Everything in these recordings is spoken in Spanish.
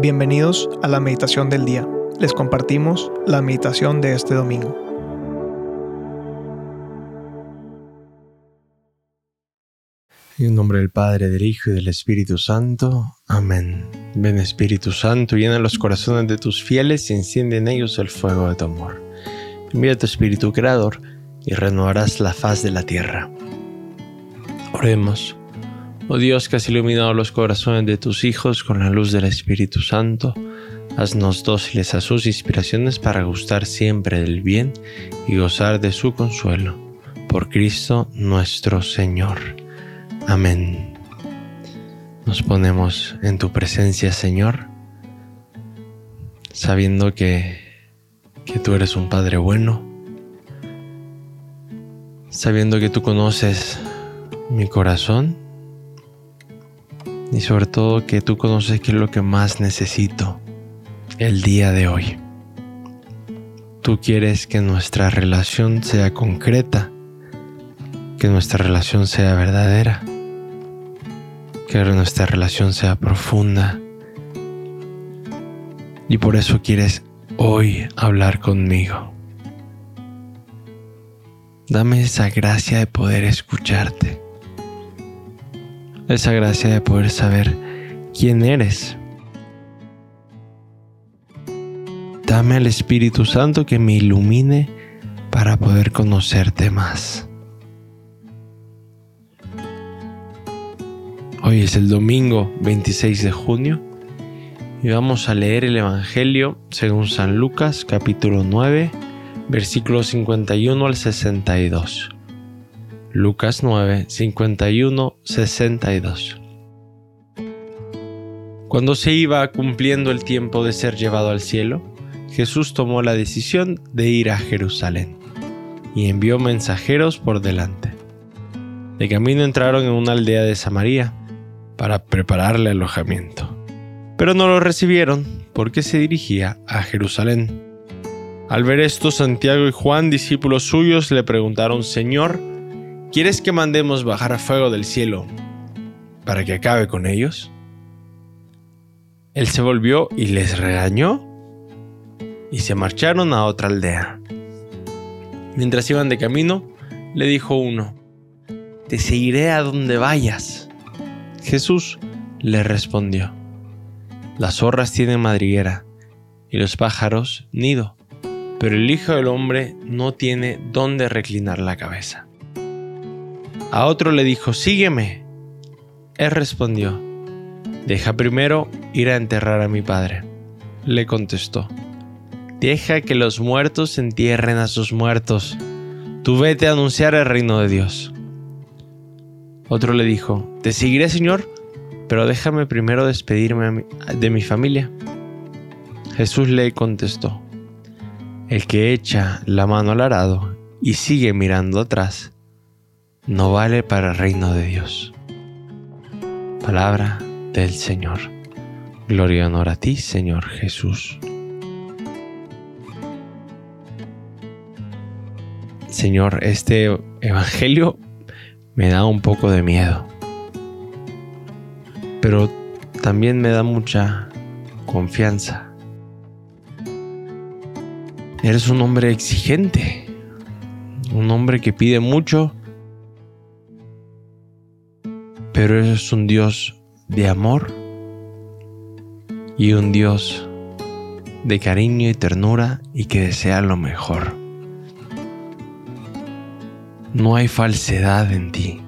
Bienvenidos a la meditación del día. Les compartimos la meditación de este domingo. En nombre del Padre, del Hijo y del Espíritu Santo. Amén. Ven Espíritu Santo, llena los corazones de tus fieles y enciende en ellos el fuego de tu amor. Envía tu Espíritu Creador y renovarás la faz de la tierra. Oremos. Oh Dios que has iluminado los corazones de tus hijos con la luz del Espíritu Santo, haznos dóciles a sus inspiraciones para gustar siempre del bien y gozar de su consuelo. Por Cristo nuestro Señor. Amén. Nos ponemos en tu presencia, Señor, sabiendo que, que tú eres un Padre bueno, sabiendo que tú conoces mi corazón y sobre todo que tú conoces qué es lo que más necesito el día de hoy. Tú quieres que nuestra relación sea concreta, que nuestra relación sea verdadera, que nuestra relación sea profunda. Y por eso quieres hoy hablar conmigo. Dame esa gracia de poder escucharte esa gracia de poder saber quién eres. Dame al Espíritu Santo que me ilumine para poder conocerte más. Hoy es el domingo 26 de junio y vamos a leer el Evangelio según San Lucas capítulo 9 versículos 51 al 62. Lucas 9, 51, 62. Cuando se iba cumpliendo el tiempo de ser llevado al cielo, Jesús tomó la decisión de ir a Jerusalén y envió mensajeros por delante. De camino entraron en una aldea de Samaria para prepararle alojamiento, pero no lo recibieron porque se dirigía a Jerusalén. Al ver esto, Santiago y Juan, discípulos suyos, le preguntaron, Señor, ¿Quieres que mandemos bajar a fuego del cielo para que acabe con ellos? Él se volvió y les regañó y se marcharon a otra aldea. Mientras iban de camino, le dijo uno, Te seguiré a donde vayas. Jesús le respondió, Las zorras tienen madriguera y los pájaros nido, pero el Hijo del Hombre no tiene dónde reclinar la cabeza. A otro le dijo, sígueme. Él respondió, deja primero ir a enterrar a mi padre. Le contestó, deja que los muertos entierren a sus muertos. Tú vete a anunciar el reino de Dios. Otro le dijo, te seguiré Señor, pero déjame primero despedirme de mi familia. Jesús le contestó, el que echa la mano al arado y sigue mirando atrás, no vale para el reino de Dios. Palabra del Señor. Gloria y honor a ti, Señor Jesús. Señor, este Evangelio me da un poco de miedo, pero también me da mucha confianza. Eres un hombre exigente, un hombre que pide mucho pero es un Dios de amor y un Dios de cariño y ternura y que desea lo mejor. No hay falsedad en ti.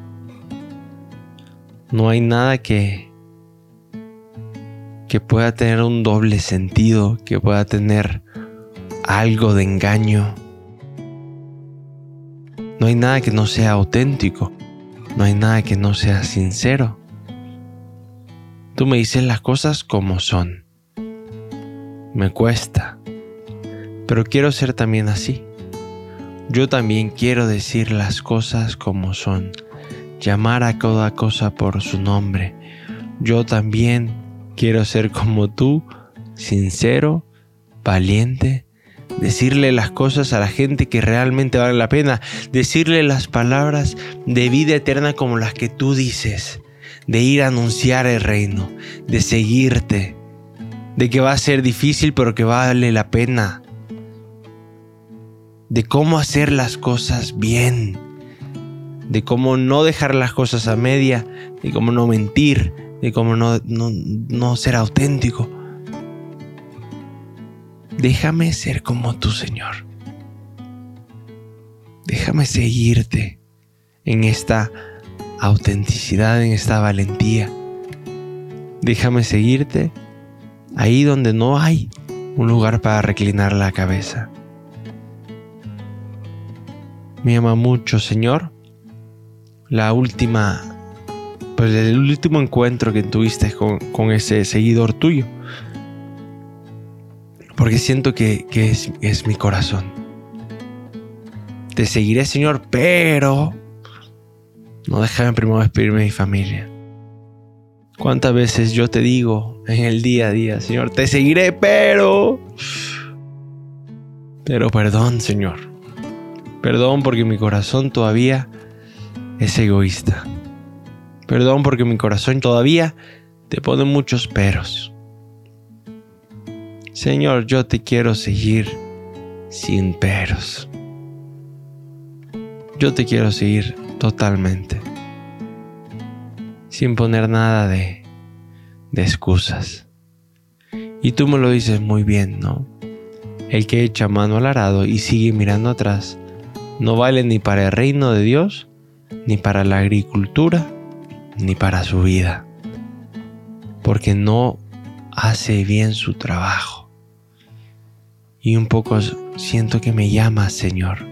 No hay nada que que pueda tener un doble sentido, que pueda tener algo de engaño. No hay nada que no sea auténtico. No hay nada que no sea sincero. Tú me dices las cosas como son. Me cuesta, pero quiero ser también así. Yo también quiero decir las cosas como son, llamar a toda cosa por su nombre. Yo también quiero ser como tú, sincero, valiente, decirle las cosas a la gente que realmente vale la pena, decirle las palabras de vida eterna como las que tú dices, de ir a anunciar el reino, de seguirte, de que va a ser difícil, pero que vale la pena, de cómo hacer las cosas bien, de cómo no dejar las cosas a media, de cómo no mentir, de cómo no, no, ser auténtico. Déjame ser como tú, Señor. Déjame seguirte en esta autenticidad, en esta valentía. Déjame seguirte ahí donde no hay un lugar para reclinar la cabeza. Me ama mucho, Señor, la última, pues el último encuentro que tuviste con, ese seguidor tuyo. Porque siento que, es, es mi corazón. Te seguiré, Señor, pero no déjame primero despedirme de mi familia. ¿Cuántas veces yo te digo en el día a día, Señor, te seguiré, pero... Pero perdón, Señor. Perdón porque mi corazón todavía es egoísta. Perdón porque mi corazón todavía te pone muchos peros. Señor, yo te quiero seguir sin peros. Yo te quiero seguir totalmente. Sin poner nada de, de excusas. Y tú me lo dices muy bien, ¿no? El que echa mano al arado y sigue mirando atrás no vale ni para el reino de Dios ni para la agricultura, ni para su vida, porque no hace bien su trabajo. Y un poco siento que me llama, Señor,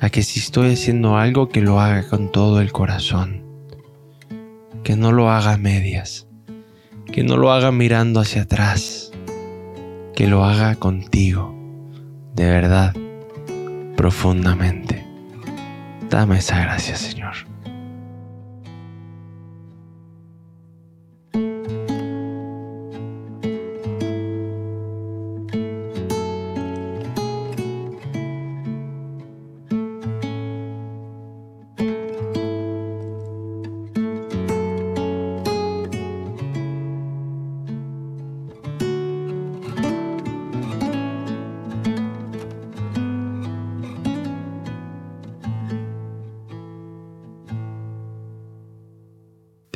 a que si estoy haciendo algo, que lo haga con todo el corazón, que no lo haga a medias, que no lo haga mirando hacia atrás, que lo haga contigo, de verdad, profundamente. Dame esa gracia, Señor.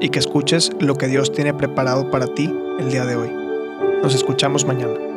y que escuches lo que Dios tiene preparado para ti el día de hoy. Nos escuchamos mañana.